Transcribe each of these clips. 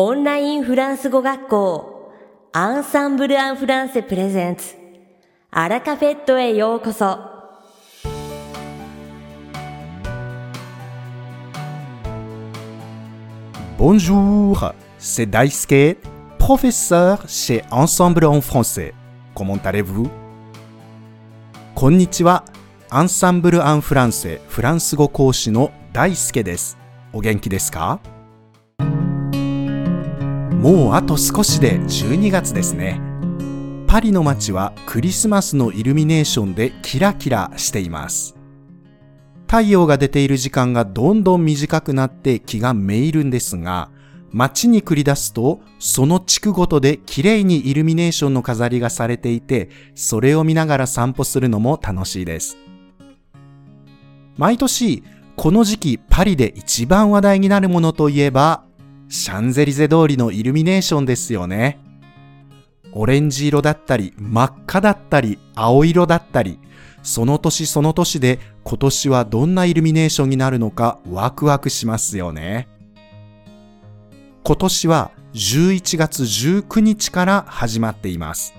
オンラインフランス語学校アンサンブル・アン・フランセプレゼンツアラカフェットへようこそ Bonjour, c'est Daisuke, professeur chez Ensemble en français. Comment allez-vous? こんにちは。アンサンブル・アン・フランセフランス語講師の大輔です。お元気ですかもうあと少しで12月ですね。パリの街はクリスマスのイルミネーションでキラキラしています。太陽が出ている時間がどんどん短くなって気がめいるんですが、街に繰り出すと、その地区ごとで綺麗にイルミネーションの飾りがされていて、それを見ながら散歩するのも楽しいです。毎年、この時期パリで一番話題になるものといえば、シャンゼリゼ通りのイルミネーションですよね。オレンジ色だったり、真っ赤だったり、青色だったり、その年その年で今年はどんなイルミネーションになるのかワクワクしますよね。今年は11月19日から始まっています。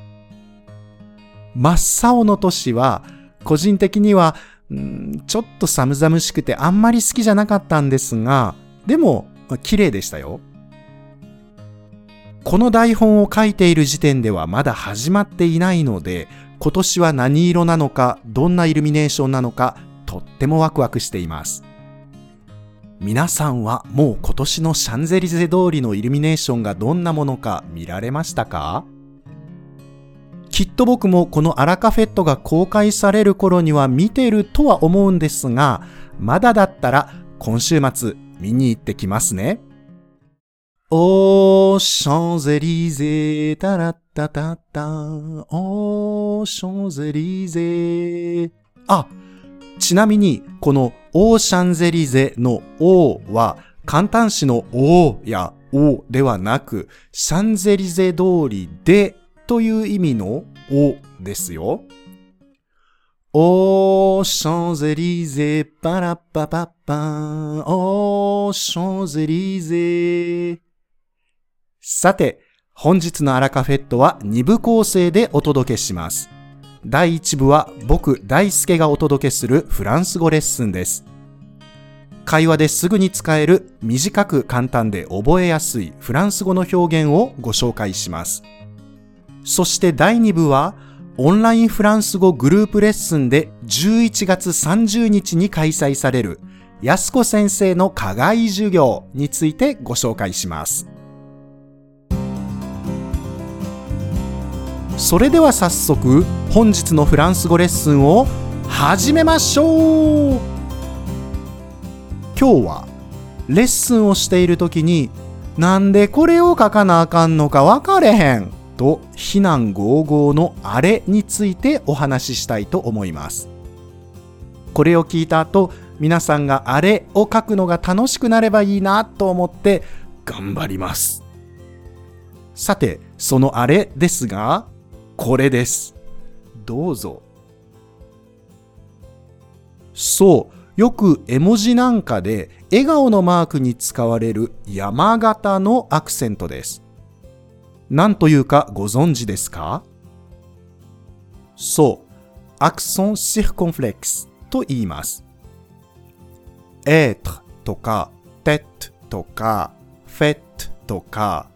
真っ青の年は個人的にはんちょっと寒々しくてあんまり好きじゃなかったんですが、でも綺麗でしたよ。この台本を書いている時点ではまだ始まっていないので、今年は何色なのか、どんなイルミネーションなのか、とってもワクワクしています。皆さんはもう今年のシャンゼリゼ通りのイルミネーションがどんなものか見られましたか？きっと僕もこのアラカフェットが公開される頃には見てるとは思うんですが、まだだったら今週末見に行ってきますね。オーシャンゼリゼタラッタタッタオーシャンゼリゼあ、ちなみにこのオーシャンゼリゼのオーは簡単詞のオーやオではなくシャンゼリゼ通りでという意味のオですよ。オーシャンゼリゼパラッパパッパンオーシャンゼリゼさて、本日のアラカフェットは2部構成でお届けします。第1部は僕大輔がお届けするフランス語レッスンです。会話ですぐに使える短く簡単で覚えやすいフランス語の表現をご紹介します。そして第2部はオンラインフランス語グループレッスンで11月30日に開催される安子先生の課外授業についてご紹介します。それでは早速本日のフランス語レッスンを始めましょう今日はレッスンをしている時になんでこれを書かなあかんのか分かれへんと非難合々のあれについてお話ししたいと思いますこれを聞いた後皆さんがあれを書くのが楽しくなればいいなと思って頑張りますさてそのあれですがこれです。どうぞ。そう、よく絵文字なんかで笑顔のマークに使われる山形のアクセントです。何というかご存知ですか？そう、アクソンシルコンフレックスと言います。être とか tête とか fête とか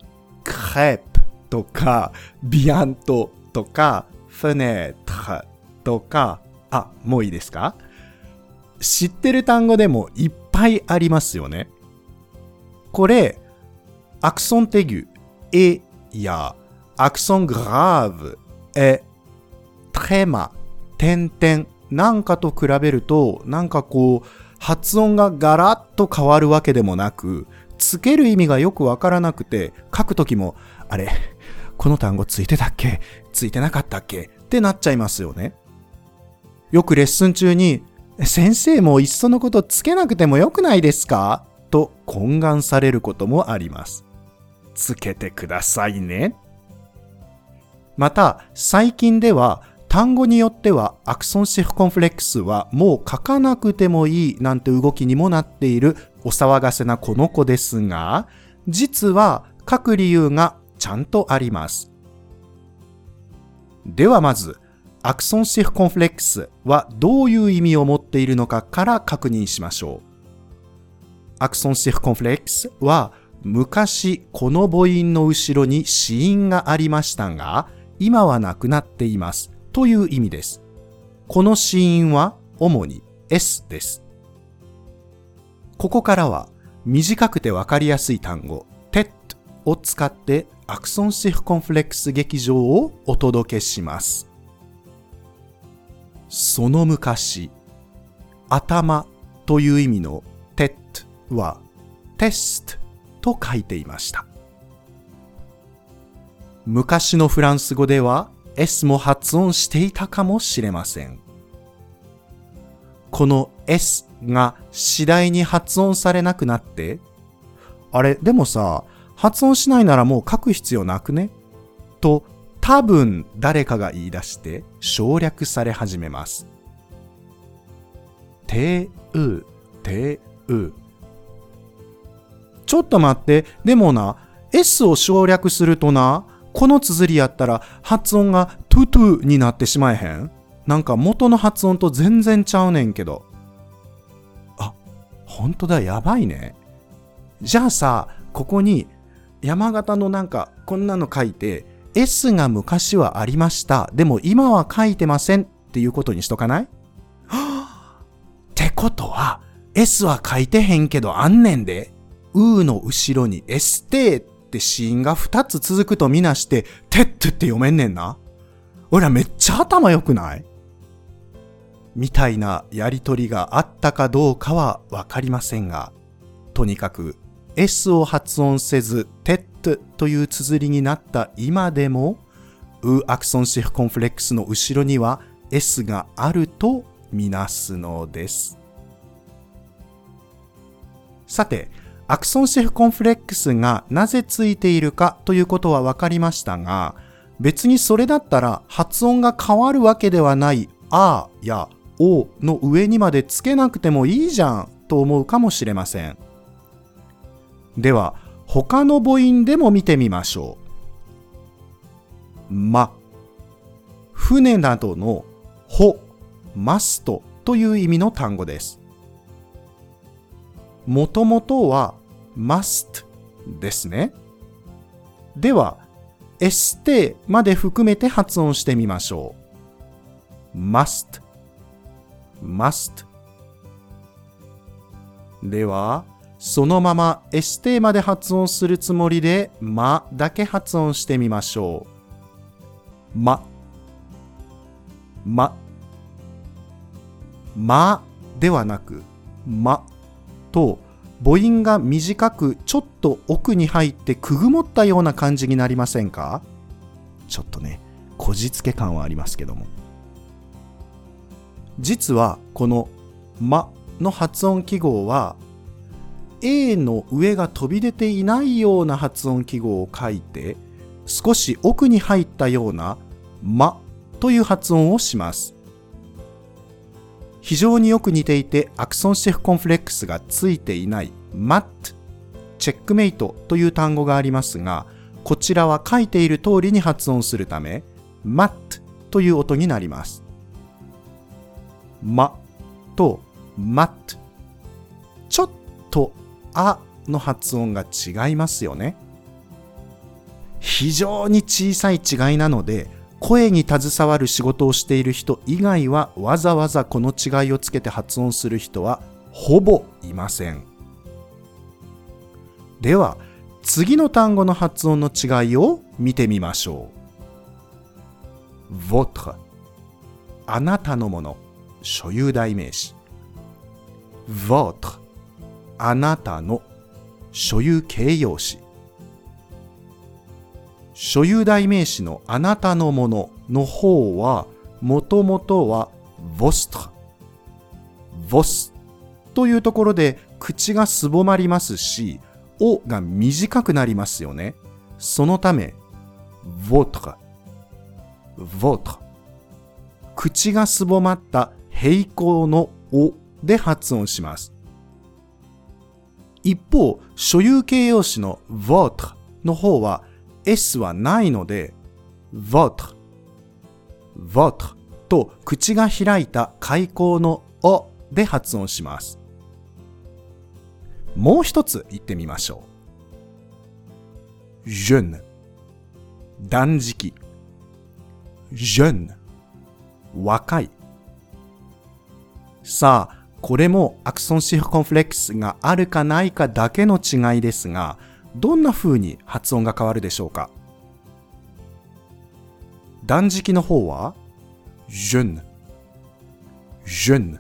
crêpe とか bientôt とか、フェネートとか、あ、もういいですか？知ってる単語でもいっぱいありますよね。これ、アクソンテギュ、えや、アクソングラーブ、え、トレマ、点々なんかと比べると、なんかこう、発音がガラッと変わるわけでもなく、つける意味がよくわからなくて、書くときも、あれ、この単語ついてたっけ？ついてなかったっけ？ってなっちゃいますよね。よくレッスン中に、先生もいっそのことつけなくてもよくないですか？と懇願されることもあります。つけてくださいね。また、最近では単語によってはアクソンシフコンフレックスはもう書かなくてもいいなんて動きにもなっているお騒がせなこの子ですが、実は書く理由がちゃんとあります。ではまず、アクソンシフコンフレックスはどういう意味を持っているのかから確認しましょう。アクソンシフコンフレックスは昔この母音の後ろに子音がありましたが、今はなくなっていますという意味です。この子音は主に S です。ここからは短くてわかりやすい単語 TET を使ってアクソンシフコンフレックス劇場をお届けします。その昔、頭という意味の TET はテストと書いていました。昔のフランス語では S も発音していたかもしれません。この S が次第に発音されなくなって、あれ、でもさ、発音しないならもう書く必要なくね？と多分誰かが言い出して省略され始めます。てう、てう。ちょっと待って、でもな、S を省略するとな、この綴りやったら発音がトゥトゥになってしまえへんなんか元の発音と全然ちゃうねんけど。あ、ほんとだ、やばいね。じゃあさ、ここに山形のなんかこんなの書いて、S が昔はありました。でも今は書いてませんっていうことにしとかない？ってことは、S は書いてへんけどあんねんで。うーの後ろに S テーってシーンが2つ続くとみなして、テットって読めんねんな。俺らめっちゃ頭良くない？みたいなやりとりがあったかどうかはわかりませんが、とにかく S を発音せず、テットという綴りになった今でも、 E accent circonflexe の後ろには S があるとみなすのです。さて、アクソンシェフコンフレックスがなぜついているかということは分かりましたが、別にそれだったら発音が変わるわけではないあやおの上にまでつけなくてもいいじゃんと思うかもしれません。では、他の母音でも見てみましょう。ま、船などのほ、マストという意味の単語です。もともとは must ですね。では、エステまで含めて発音してみましょう。must, must では、そのままエステまで発音するつもりで、まだけ発音してみましょう。ま、ま、まではなく、まと母音が短くちょっと奥に入ってくぐもったような感じになりませんか？ちょっとね、こじつけ感はありますけども。実はこの「ま」の発音記号は A の上が飛び出ていないような発音記号を書いて少し奥に入ったような「ま」という発音をします。非常によく似ていてアクソンシェフコンフレックスがついていない MAT チェックメイトという単語がありますがこちらは書いている通りに発音するため MAT という音になります。まと MAT ちょっとあの発音が違いますよね。非常に小さい違いなので声に携わる仕事をしている人以外はわざわざこの違いをつけて発音する人はほぼいません。では次の単語の発音の違いを見てみましょう。votre あなたのもの所有代名詞 votre あなたの所有形容詞所有代名詞のあなたのものの方は、もともとは vostre。vos というところで口がすぼまりますし、おが短くなりますよね。そのため、votre。votre。口がすぼまった平行のおで発音します。一方、所有形容詞の votre の方は S はないので votre votre と口が開いた開口のおで発音します。もう一つ言ってみましょう。jeune 断食。jeune 若い。さあ、これもアクソンシフコンフレックスがあるかないかだけの違いですが、どんな風に発音が変わるでしょうか？断食の方は jeune jeune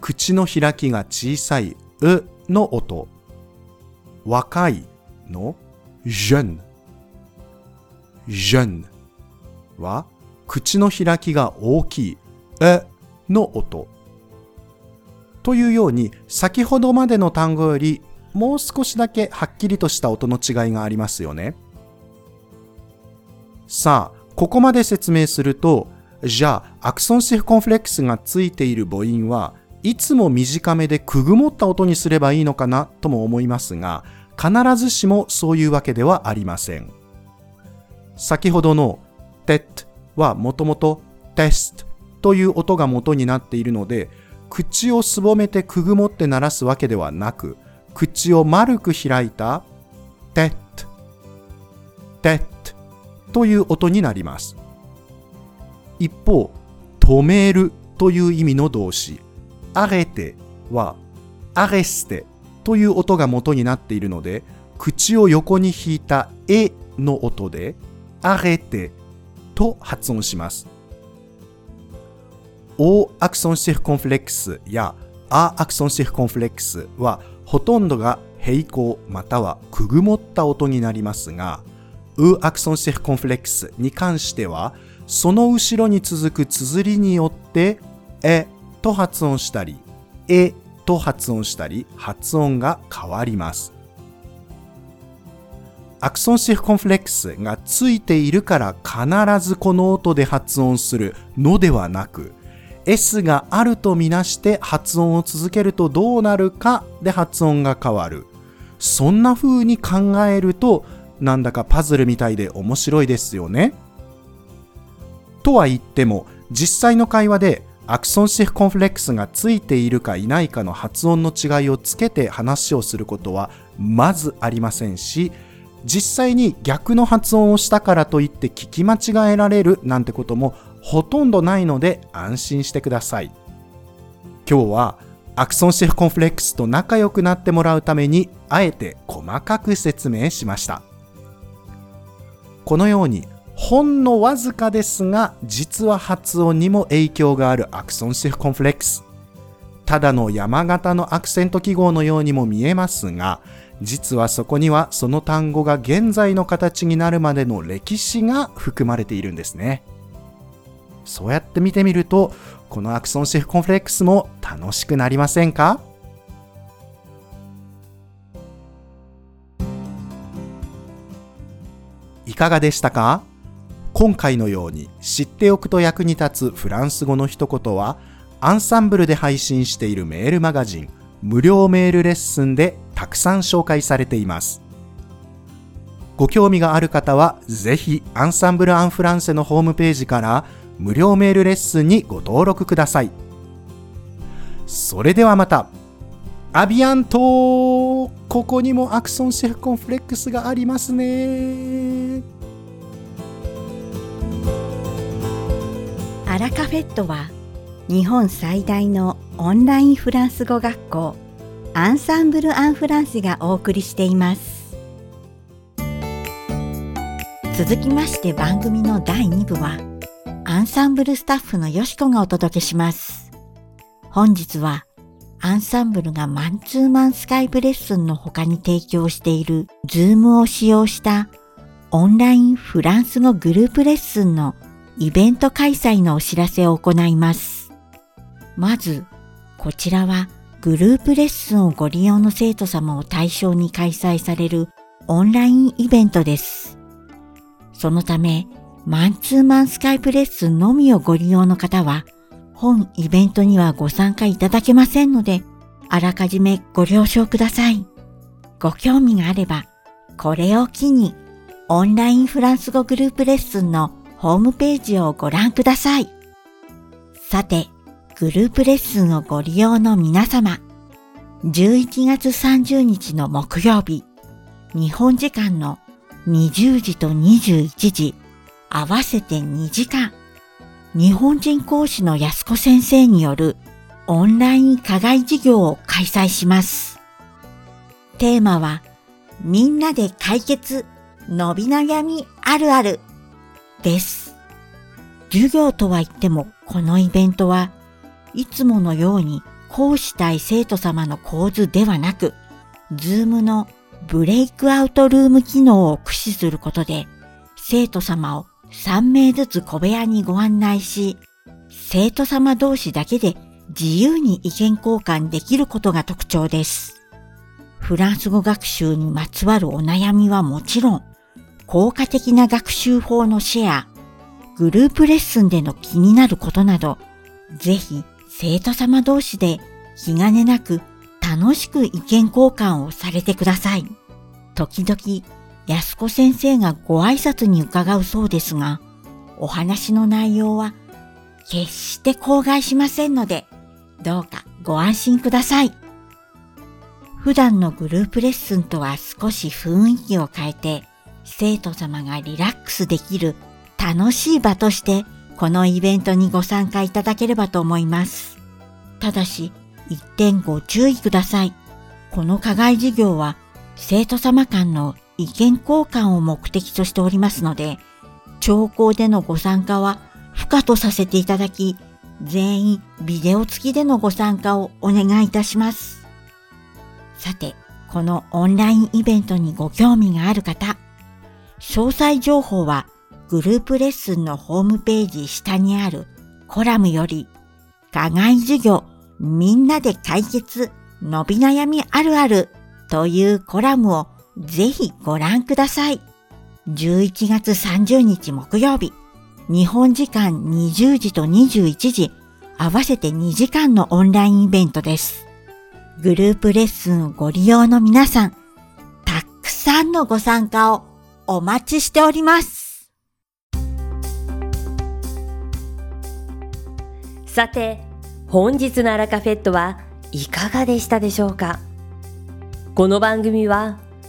口の開きが小さい、うの音。若いの jeune jeune は口の開きが大きい、えの音。というように先ほどまでの単語よりもう少しだけはっきりとした音の違いがありますよね。さあ、ここまで説明すると、じゃあ、アクソンシフコンフレックスがついている母音はいつも短めでくぐもった音にすればいいのかなとも思いますが、必ずしもそういうわけではありません。先ほどの tet はもともと test という音が元になっているので、口をすぼめてくぐもって鳴らすわけではなく、口を丸く開いた tet tet という音になります。一方、止めるという意味の動詞、アレテはアレステという音が元になっているので、口を横に引いたえの音で、アレテと発音します。O アクソンシフコンフレックスやアアクソンシフコンフレックスはほとんどが平行またはくぐもった音になりますが、ウアクソンシェフコンフレックスに関しては、その後ろに続く綴りによって、えと発音したり、えと発音したり、発音が変わります。アクソンシェフコンフレックスがついているから必ずこの音で発音するのではなく、S があるとみなして発音を続けるとどうなるかで発音が変わる。そんな風に考えると、なんだかパズルみたいで面白いですよね。とは言っても、実際の会話でアクソンシフコンフレックスがついているかいないかの発音の違いをつけて話をすることはまずありませんし、実際に逆の発音をしたからといって聞き間違えられるなんてこともほとんどないので安心してください。今日はアクソンシェフコンフレックスと仲良くなってもらうためにあえて細かく説明しました。このようにほんのわずかですが実は発音にも影響があるアクソンシェフコンフレックス。ただの山形のアクセント記号のようにも見えますが実はそこにはその単語が現在の形になるまでの歴史が含まれているんですね。そうやって見てみると、このアクソンシフコンフレックスも楽しくなりませんか？いかがでしたか？今回のように知っておくと役に立つフランス語の一言は、アンサンブルで配信しているメールマガジン、無料メールレッスンでたくさん紹介されています。ご興味がある方は、ぜひアンサンブル・アン・フランセのホームページから無料メールレッスンにご登録ください。それではまた。アビアントここにもアクソンシェフコンフレックスがありますね。アラカフェットは日本最大のオンラインフランス語学校Ensemble en Français がお送りしています。続きまして番組の第2部は Ensemble スタッフのよしこがお届けします。本日は Ensemble がマンツーマン Skype レッスンの他に提供している Zoom を使用したオンラインフランス語グループレッスンのイベント開催のお知らせを行います。まず、こちらはグループレッスンをご利用の生徒様を対象に開催されるオンラインイベントです。そのため、マンツーマンスカイプレッスンのみをご利用の方は、本イベントにはご参加いただけませんので、あらかじめご了承ください。ご興味があれば、これを機にオンラインフランス語グループレッスンのホームページをご覧ください。さて、グループレッスンをご利用の皆様、11月30日の木曜日、日本時間の20時と21時、合わせて2時間、日本人講師の安子先生によるオンライン課外授業を開催します。テーマは、みんなで解決、伸び悩みあるあるです。授業とは言っても、このイベントはいつものように講師対生徒様の構図ではなく、ズームのブレイクアウトルーム機能を駆使することで、生徒様を3名ずつ小部屋にご案内し、生徒様同士だけで自由に意見交換できることが特徴です。フランス語学習にまつわるお悩みはもちろん、効果的な学習法のシェア、グループレッスンでの気になることなど、ぜひ生徒様同士で気兼ねなく楽しく意見交換をされてください。時々、安子先生がご挨拶に伺うそうですが、お話の内容は決して口外しませんので、どうかご安心ください。普段のグループレッスンとは少し雰囲気を変えて、生徒様がリラックスできる楽しい場として、このイベントにご参加いただければと思います。ただし、一点ご注意ください。この課外授業は、生徒様間の意見交換を目的としておりますので、聴講でのご参加は不可とさせていただき、全員ビデオ付きでのご参加をお願いいたします。さて、このオンラインイベントにご興味がある方、詳細情報はグループレッスンのホームページ下にあるコラムより、課外授業みんなで解決伸び悩みあるあるというコラムをぜひご覧ください。11月30日木曜日、日本時間20時と21時、合わせて2時間のオンラインイベントです。グループレッスンをご利用の皆さん、たくさんのご参加をお待ちしております。さて、本日のアラカフェットはいかがでしたでしょうか？この番組は